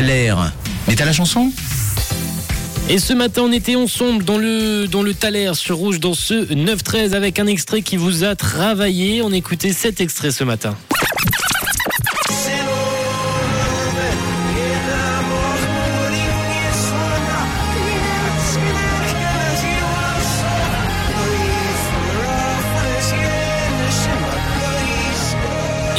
L'air. Mais t'as la chanson? Et ce matin, on était ensemble dans le, dans le Thaler sur Rouge, dans ce 9-13, avec un extrait qui vous a travaillé. On écoutait cet extrait ce matin.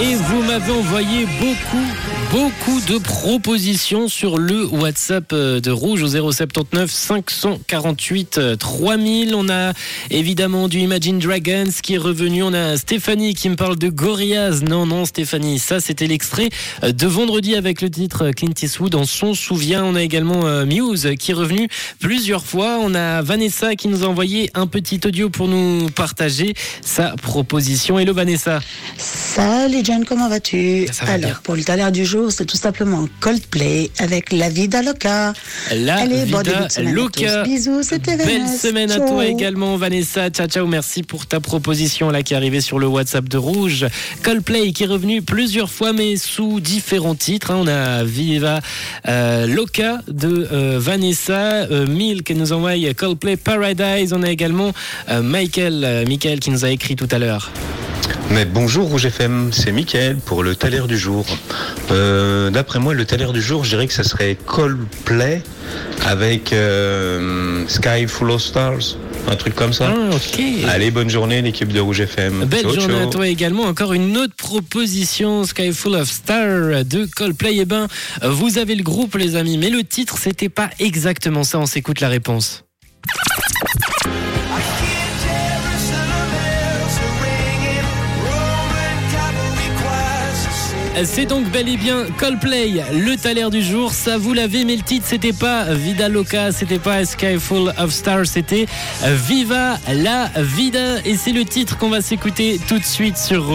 Et vous m'avez envoyé beaucoup, beaucoup de propositions sur le WhatsApp euh, de Rouge au 079 548 3000. On a évidemment du Imagine Dragons qui est revenu. On a Stéphanie qui me parle de Gorillaz. Non, non, Stéphanie, ça c'était l'extrait de vendredi avec le titre Clint Eastwood. On s'en souvient. On a également euh, Muse qui est revenu plusieurs fois. On a Vanessa qui nous a envoyé un petit audio pour nous partager sa proposition. Hello Vanessa. Salut John, comment vas-tu? Va Alors, bien. pour le talent du jour, c'est tout simplement Coldplay avec La Vida Loca. La Allez, Vida de semaine à Loca. tous. Bisous, c'était Belle Vanessa. semaine à toi également, Vanessa. Ciao, ciao. Merci pour ta proposition là qui est arrivée sur le WhatsApp de Rouge. Coldplay qui est revenu plusieurs fois, mais sous différents titres. hein. On a Viva euh, Loca de euh, Vanessa, euh, Milk qui nous envoie Coldplay Paradise. On a également euh, Michael, Michael qui nous a écrit tout à l'heure. Mais bonjour Rouge FM, c'est Mickaël pour le taler du jour. Euh, D'après moi, le taler du jour, je dirais que ça serait Coldplay avec euh, Sky Full of Stars, un truc comme ça. Ah, ok. Allez, bonne journée l'équipe de Rouge FM. Belle Ciao, journée à toi également. Encore une autre proposition, Sky Full of Stars de Coldplay. Eh ben, vous avez le groupe, les amis, mais le titre, c'était pas exactement ça. On s'écoute la réponse. C'est donc bel et bien Coldplay, le taler du jour. Ça vous l'avez, mais le titre c'était pas Vida Loca, c'était pas Sky Full of Stars, c'était Viva la Vida. Et c'est le titre qu'on va s'écouter tout de suite sur.